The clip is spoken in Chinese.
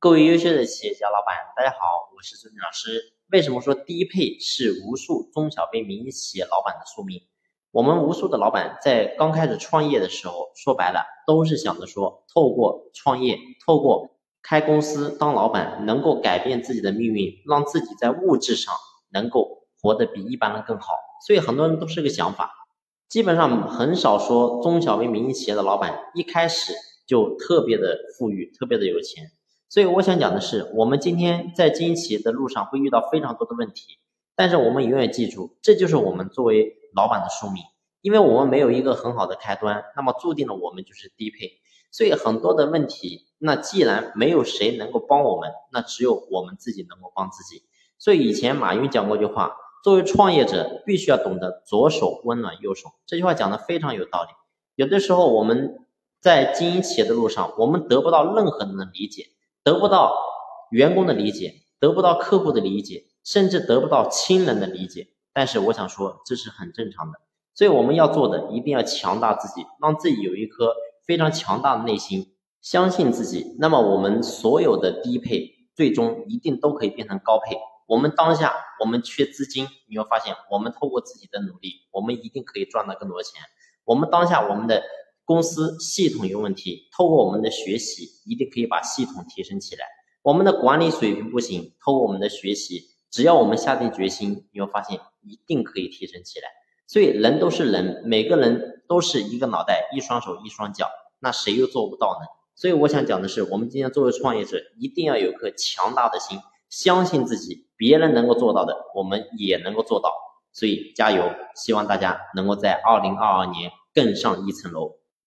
各位优秀的企业家老板，大家好，我是孙明老师。为什么说低配是无数中小微民营企业老板的宿命？我们无数的老板在刚开始创业的时候，说白了都是想着说，透过创业，透过开公司当老板，能够改变自己的命运，让自己在物质上能够活得比一般人更好。所以很多人都是个想法，基本上很少说中小微民营企业的老板一开始就特别的富裕，特别的有钱。所以我想讲的是，我们今天在经营企业的路上会遇到非常多的问题，但是我们永远记住，这就是我们作为老板的宿命，因为我们没有一个很好的开端，那么注定了我们就是低配。所以很多的问题，那既然没有谁能够帮我们，那只有我们自己能够帮自己。所以以前马云讲过一句话，作为创业者，必须要懂得左手温暖右手。这句话讲的非常有道理。有的时候我们在经营企业的路上，我们得不到任何人的理解。得不到员工的理解，得不到客户的理解，甚至得不到亲人的理解。但是我想说，这是很正常的。所以我们要做的，一定要强大自己，让自己有一颗非常强大的内心，相信自己。那么我们所有的低配，最终一定都可以变成高配。我们当下我们缺资金，你会发现，我们透过自己的努力，我们一定可以赚到更多的钱。我们当下我们的。公司系统有问题，透过我们的学习，一定可以把系统提升起来。我们的管理水平不行，透过我们的学习，只要我们下定决心，你会发现一定可以提升起来。所以人都是人，每个人都是一个脑袋、一双手、一双脚，那谁又做不到呢？所以我想讲的是，我们今天作为创业者，一定要有颗强大的心，相信自己，别人能够做到的，我们也能够做到。所以加油，希望大家能够在二零二二年更上一层楼。